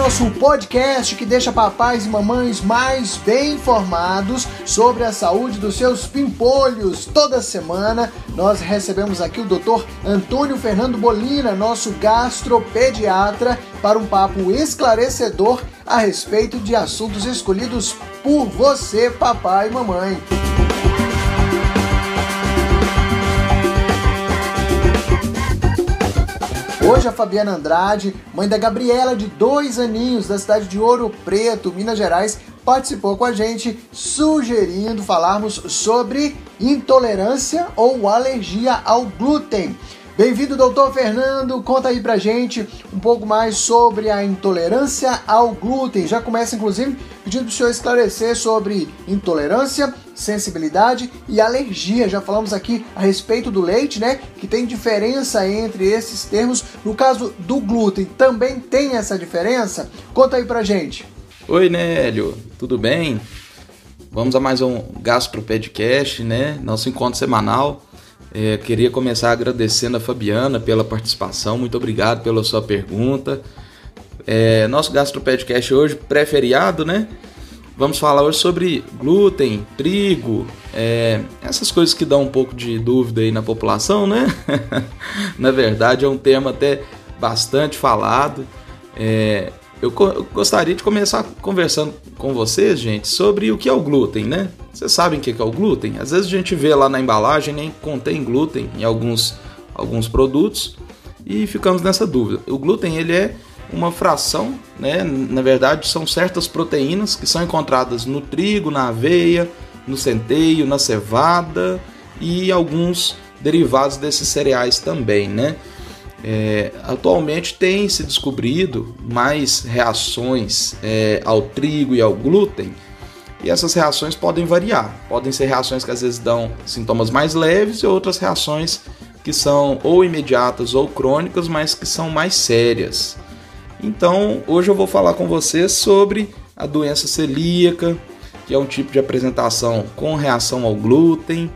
nosso podcast que deixa papais e mamães mais bem informados sobre a saúde dos seus pimpolhos. Toda semana nós recebemos aqui o Dr. Antônio Fernando Bolina, nosso gastropediatra, para um papo esclarecedor a respeito de assuntos escolhidos por você, papai e mamãe. Hoje a Fabiana Andrade, mãe da Gabriela, de dois aninhos, da cidade de Ouro Preto, Minas Gerais, participou com a gente, sugerindo falarmos sobre intolerância ou alergia ao glúten. Bem-vindo, doutor Fernando. Conta aí pra gente um pouco mais sobre a intolerância ao glúten. Já começa, inclusive, pedindo pro senhor esclarecer sobre intolerância, sensibilidade e alergia. Já falamos aqui a respeito do leite, né? Que tem diferença entre esses termos. No caso do glúten, também tem essa diferença? Conta aí pra gente. Oi, Nélio. Tudo bem? Vamos a mais um Gastro Podcast, né? Nosso encontro semanal é, queria começar agradecendo a Fabiana pela participação, muito obrigado pela sua pergunta. É, nosso GastroPodcast hoje, pré-feriado, né? Vamos falar hoje sobre glúten, trigo, é, essas coisas que dão um pouco de dúvida aí na população, né? na verdade, é um tema até bastante falado. É, eu, eu gostaria de começar conversando com vocês, gente, sobre o que é o glúten, né? Vocês sabem o que é o glúten? Às vezes a gente vê lá na embalagem nem contém glúten em alguns, alguns produtos e ficamos nessa dúvida. O glúten ele é uma fração, né? Na verdade, são certas proteínas que são encontradas no trigo, na aveia, no centeio, na cevada e alguns derivados desses cereais também, né? É, atualmente tem se descobrido mais reações é, ao trigo e ao glúten, e essas reações podem variar. Podem ser reações que às vezes dão sintomas mais leves e outras reações que são ou imediatas ou crônicas, mas que são mais sérias. Então, hoje eu vou falar com vocês sobre a doença celíaca, que é um tipo de apresentação com reação ao glúten,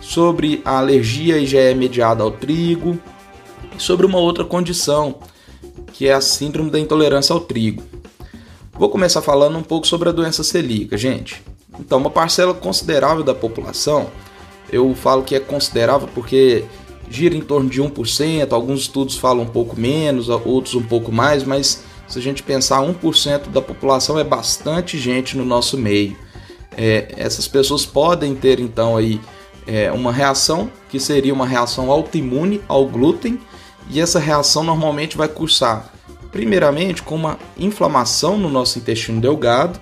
sobre a alergia IgE mediada ao trigo, sobre uma outra condição, que é a síndrome da intolerância ao trigo. Vou começar falando um pouco sobre a doença celíaca, gente. Então, uma parcela considerável da população, eu falo que é considerável porque gira em torno de 1%, alguns estudos falam um pouco menos, outros um pouco mais, mas se a gente pensar 1% da população é bastante gente no nosso meio. É, essas pessoas podem ter então aí é, uma reação que seria uma reação autoimune ao glúten e essa reação normalmente vai cursar primeiramente com uma inflamação no nosso intestino delgado.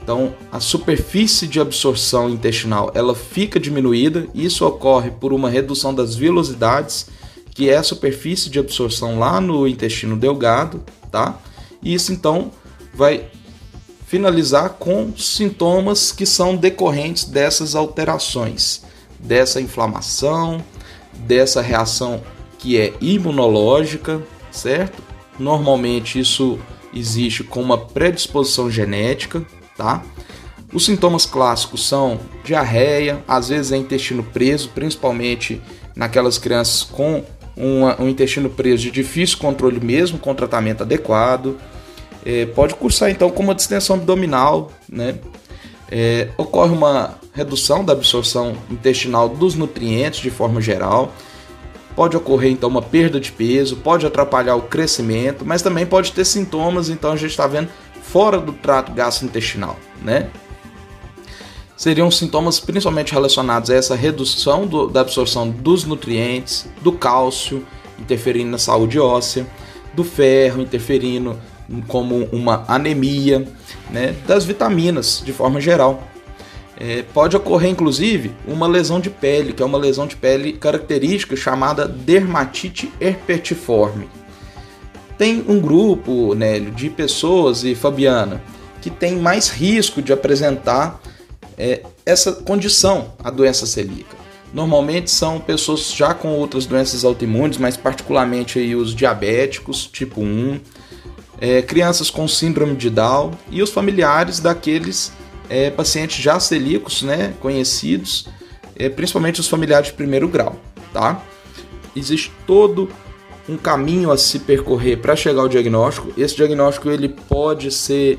Então, a superfície de absorção intestinal ela fica diminuída. Isso ocorre por uma redução das velocidades, que é a superfície de absorção lá no intestino delgado, tá? E isso então vai finalizar com sintomas que são decorrentes dessas alterações, dessa inflamação, dessa reação que é imunológica, certo? Normalmente isso existe com uma predisposição genética, tá? Os sintomas clássicos são diarreia, às vezes é intestino preso, principalmente naquelas crianças com uma, um intestino preso de difícil controle mesmo, com tratamento adequado. É, pode cursar então com uma distensão abdominal, né? É, ocorre uma redução da absorção intestinal dos nutrientes de forma geral Pode ocorrer então uma perda de peso, pode atrapalhar o crescimento, mas também pode ter sintomas, então a gente está vendo fora do trato gastrointestinal, né? Seriam sintomas principalmente relacionados a essa redução do, da absorção dos nutrientes, do cálcio, interferindo na saúde óssea, do ferro, interferindo como uma anemia, né? das vitaminas de forma geral. É, pode ocorrer, inclusive, uma lesão de pele, que é uma lesão de pele característica chamada dermatite herpetiforme. Tem um grupo, Nélio, de pessoas, e Fabiana, que tem mais risco de apresentar é, essa condição, a doença celíaca. Normalmente são pessoas já com outras doenças autoimunes, mas particularmente aí os diabéticos, tipo 1, é, crianças com síndrome de Down e os familiares daqueles é, pacientes já celíacos, né, conhecidos, é, principalmente os familiares de primeiro grau, tá? Existe todo um caminho a se percorrer para chegar ao diagnóstico. Esse diagnóstico ele pode ser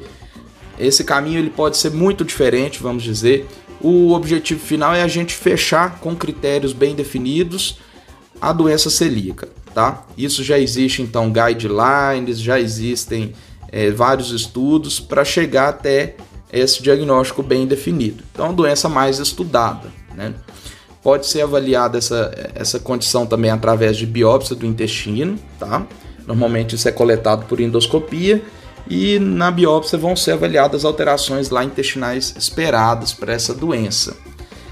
esse caminho ele pode ser muito diferente, vamos dizer. O objetivo final é a gente fechar com critérios bem definidos a doença celíaca, tá? Isso já existe então guidelines, já existem é, vários estudos para chegar até esse diagnóstico bem definido. Então, é uma doença mais estudada, né? Pode ser avaliada essa, essa condição também através de biópsia do intestino, tá? Normalmente isso é coletado por endoscopia e na biópsia vão ser avaliadas alterações lá intestinais esperadas para essa doença.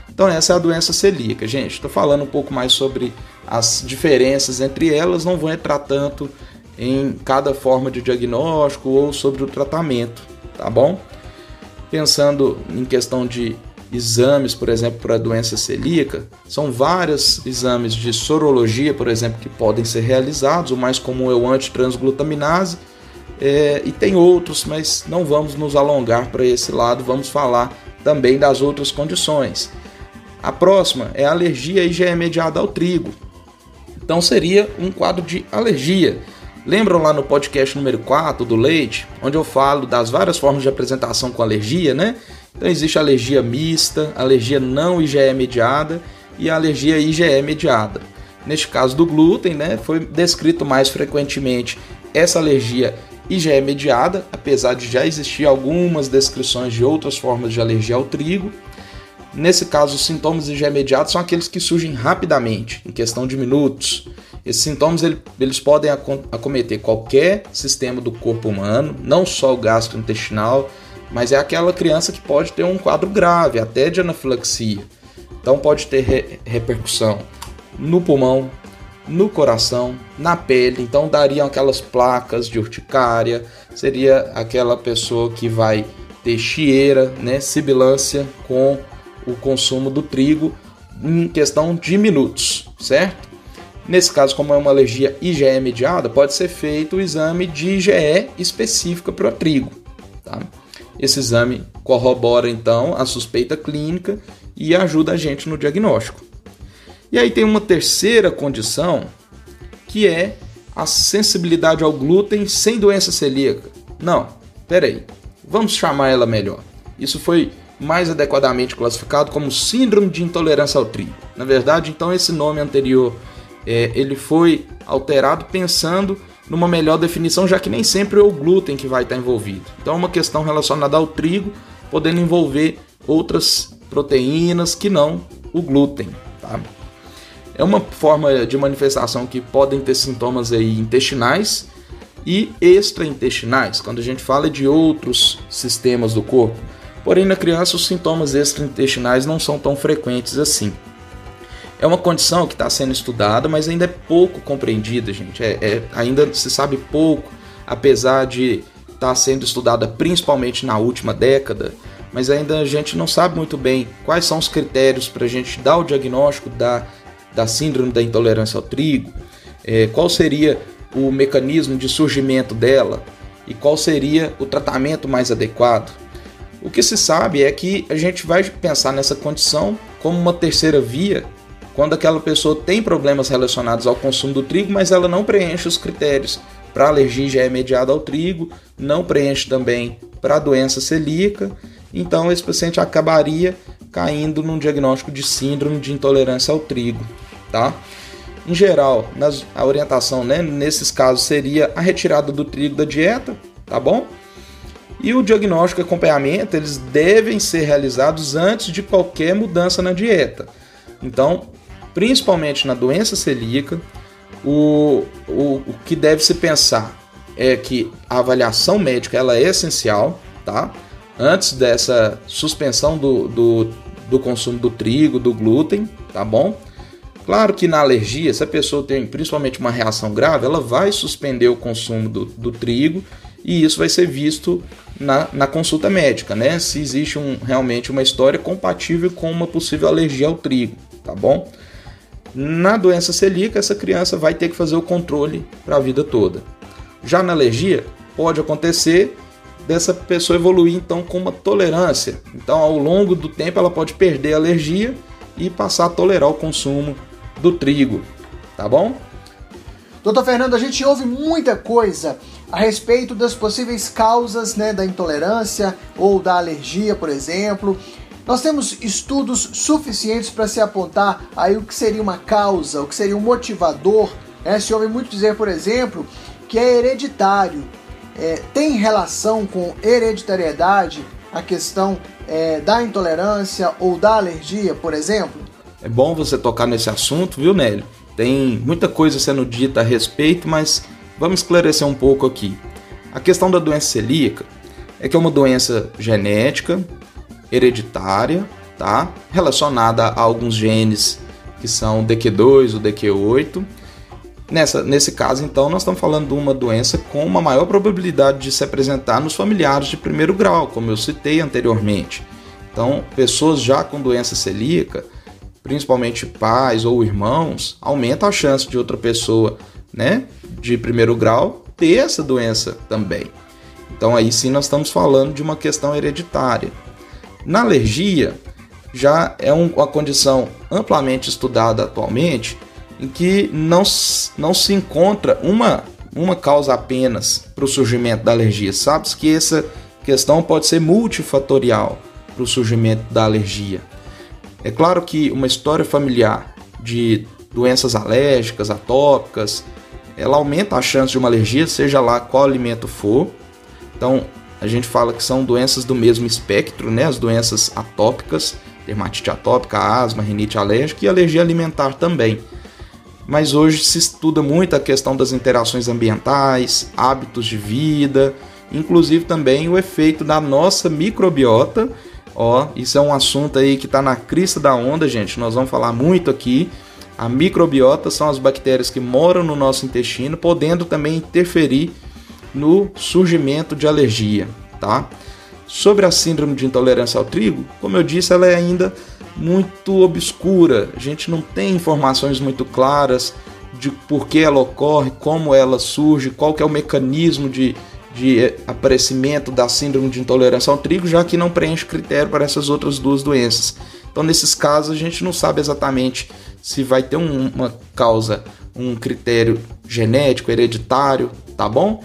Então essa é a doença celíaca, gente. Estou falando um pouco mais sobre as diferenças entre elas, não vou entrar tanto em cada forma de diagnóstico ou sobre o tratamento, tá bom? Pensando em questão de exames, por exemplo, para doença celíaca, são vários exames de sorologia, por exemplo, que podem ser realizados. O mais comum é o antitransglutaminase, é, e tem outros, mas não vamos nos alongar para esse lado, vamos falar também das outras condições. A próxima é a alergia IgE mediada ao trigo. Então seria um quadro de alergia. Lembram lá no podcast número 4 do leite, onde eu falo das várias formas de apresentação com alergia, né? Então existe alergia mista, alergia não IgE mediada e alergia IgE mediada. Neste caso do glúten, né, foi descrito mais frequentemente essa alergia IgE mediada, apesar de já existir algumas descrições de outras formas de alergia ao trigo. Nesse caso, os sintomas IgE mediados são aqueles que surgem rapidamente, em questão de minutos. Esses sintomas eles podem acometer qualquer sistema do corpo humano, não só o gastrointestinal, mas é aquela criança que pode ter um quadro grave, até de anafilaxia. Então pode ter re repercussão no pulmão, no coração, na pele. Então dariam aquelas placas de urticária, seria aquela pessoa que vai ter chieira, né, sibilância com o consumo do trigo em questão de minutos, certo? Nesse caso, como é uma alergia IgE mediada, pode ser feito o exame de IgE específica para o trigo. Tá? Esse exame corrobora então a suspeita clínica e ajuda a gente no diagnóstico. E aí tem uma terceira condição que é a sensibilidade ao glúten sem doença celíaca. Não, peraí, vamos chamar ela melhor. Isso foi mais adequadamente classificado como síndrome de intolerância ao trigo. Na verdade, então esse nome anterior é, ele foi alterado pensando numa melhor definição, já que nem sempre é o glúten que vai estar envolvido. Então, é uma questão relacionada ao trigo, podendo envolver outras proteínas que não o glúten. Tá? É uma forma de manifestação que podem ter sintomas aí intestinais e extraintestinais, quando a gente fala de outros sistemas do corpo. Porém, na criança, os sintomas extraintestinais não são tão frequentes assim. É uma condição que está sendo estudada, mas ainda é pouco compreendida, gente. É, é, ainda se sabe pouco, apesar de estar tá sendo estudada principalmente na última década, mas ainda a gente não sabe muito bem quais são os critérios para a gente dar o diagnóstico da, da síndrome da intolerância ao trigo, é, qual seria o mecanismo de surgimento dela e qual seria o tratamento mais adequado. O que se sabe é que a gente vai pensar nessa condição como uma terceira via quando aquela pessoa tem problemas relacionados ao consumo do trigo, mas ela não preenche os critérios para alergia já é ao trigo, não preenche também para doença celíaca, então esse paciente acabaria caindo num diagnóstico de síndrome de intolerância ao trigo, tá? Em geral, nas, a orientação né, nesses casos seria a retirada do trigo da dieta, tá bom? E o diagnóstico e acompanhamento, eles devem ser realizados antes de qualquer mudança na dieta. Então, principalmente na doença celíaca, o, o, o que deve se pensar é que a avaliação médica ela é essencial, tá? Antes dessa suspensão do, do, do consumo do trigo, do glúten, tá bom? Claro que na alergia, se a pessoa tem principalmente uma reação grave, ela vai suspender o consumo do, do trigo e isso vai ser visto na, na consulta médica, né? Se existe um, realmente uma história compatível com uma possível alergia ao trigo, tá bom? Na doença celíaca, essa criança vai ter que fazer o controle para a vida toda. Já na alergia, pode acontecer dessa pessoa evoluir então com uma tolerância. Então, ao longo do tempo, ela pode perder a alergia e passar a tolerar o consumo do trigo, tá bom? Doutor Fernando, a gente ouve muita coisa a respeito das possíveis causas né, da intolerância ou da alergia, por exemplo. Nós temos estudos suficientes para se apontar aí o que seria uma causa, o que seria um motivador. Né? Se ouve muito dizer, por exemplo, que é hereditário. É, tem relação com hereditariedade a questão é, da intolerância ou da alergia, por exemplo? É bom você tocar nesse assunto, viu, Nélio? Tem muita coisa sendo dita a respeito, mas vamos esclarecer um pouco aqui. A questão da doença celíaca é que é uma doença genética, hereditária, tá? Relacionada a alguns genes que são o DQ2, o DQ8. Nessa, nesse caso, então, nós estamos falando de uma doença com uma maior probabilidade de se apresentar nos familiares de primeiro grau, como eu citei anteriormente. Então, pessoas já com doença celíaca principalmente pais ou irmãos, aumenta a chance de outra pessoa, né, de primeiro grau ter essa doença também. Então aí sim nós estamos falando de uma questão hereditária. Na alergia já é uma condição amplamente estudada atualmente em que não, não se encontra uma, uma causa apenas para o surgimento da alergia. Sabe-se que essa questão pode ser multifatorial para o surgimento da alergia. É claro que uma história familiar de doenças alérgicas, atópicas, ela aumenta a chance de uma alergia, seja lá qual alimento for. Então, a gente fala que são doenças do mesmo espectro, né? As doenças atópicas, dermatite atópica, asma, rinite alérgica e alergia alimentar também. Mas hoje se estuda muito a questão das interações ambientais, hábitos de vida, inclusive também o efeito da nossa microbiota Ó, isso é um assunto aí que está na crista da onda, gente. Nós vamos falar muito aqui. A microbiota são as bactérias que moram no nosso intestino, podendo também interferir no surgimento de alergia, tá? Sobre a síndrome de intolerância ao trigo, como eu disse, ela é ainda muito obscura. A gente não tem informações muito claras de por que ela ocorre, como ela surge, qual que é o mecanismo de, de aparecimento da síndrome de intolerância ao trigo, já que não preenche critério para essas outras duas doenças. Então, nesses casos, a gente não sabe exatamente se vai ter um, uma causa, um critério genético, hereditário, tá bom?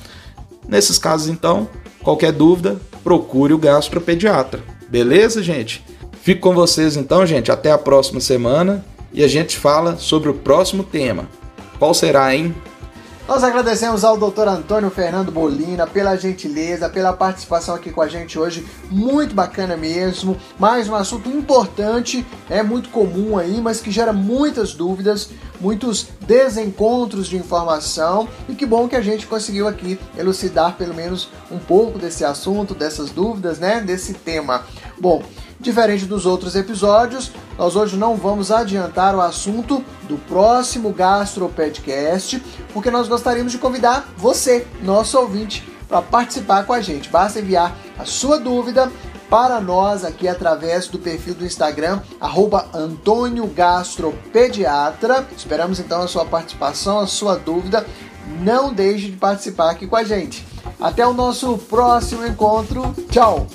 Nesses casos, então, qualquer dúvida, procure o gastropediatra. Beleza, gente? Fico com vocês então, gente. Até a próxima semana e a gente fala sobre o próximo tema. Qual será, hein? Nós agradecemos ao Dr. Antônio Fernando Bolina pela gentileza, pela participação aqui com a gente hoje, muito bacana mesmo. Mais um assunto importante, é muito comum aí, mas que gera muitas dúvidas, muitos desencontros de informação e que bom que a gente conseguiu aqui elucidar pelo menos um pouco desse assunto, dessas dúvidas, né, desse tema. Bom, Diferente dos outros episódios, nós hoje não vamos adiantar o assunto do próximo Gastropodcast, porque nós gostaríamos de convidar você, nosso ouvinte, para participar com a gente. Basta enviar a sua dúvida para nós aqui através do perfil do Instagram, arroba. Esperamos então a sua participação, a sua dúvida. Não deixe de participar aqui com a gente. Até o nosso próximo encontro. Tchau!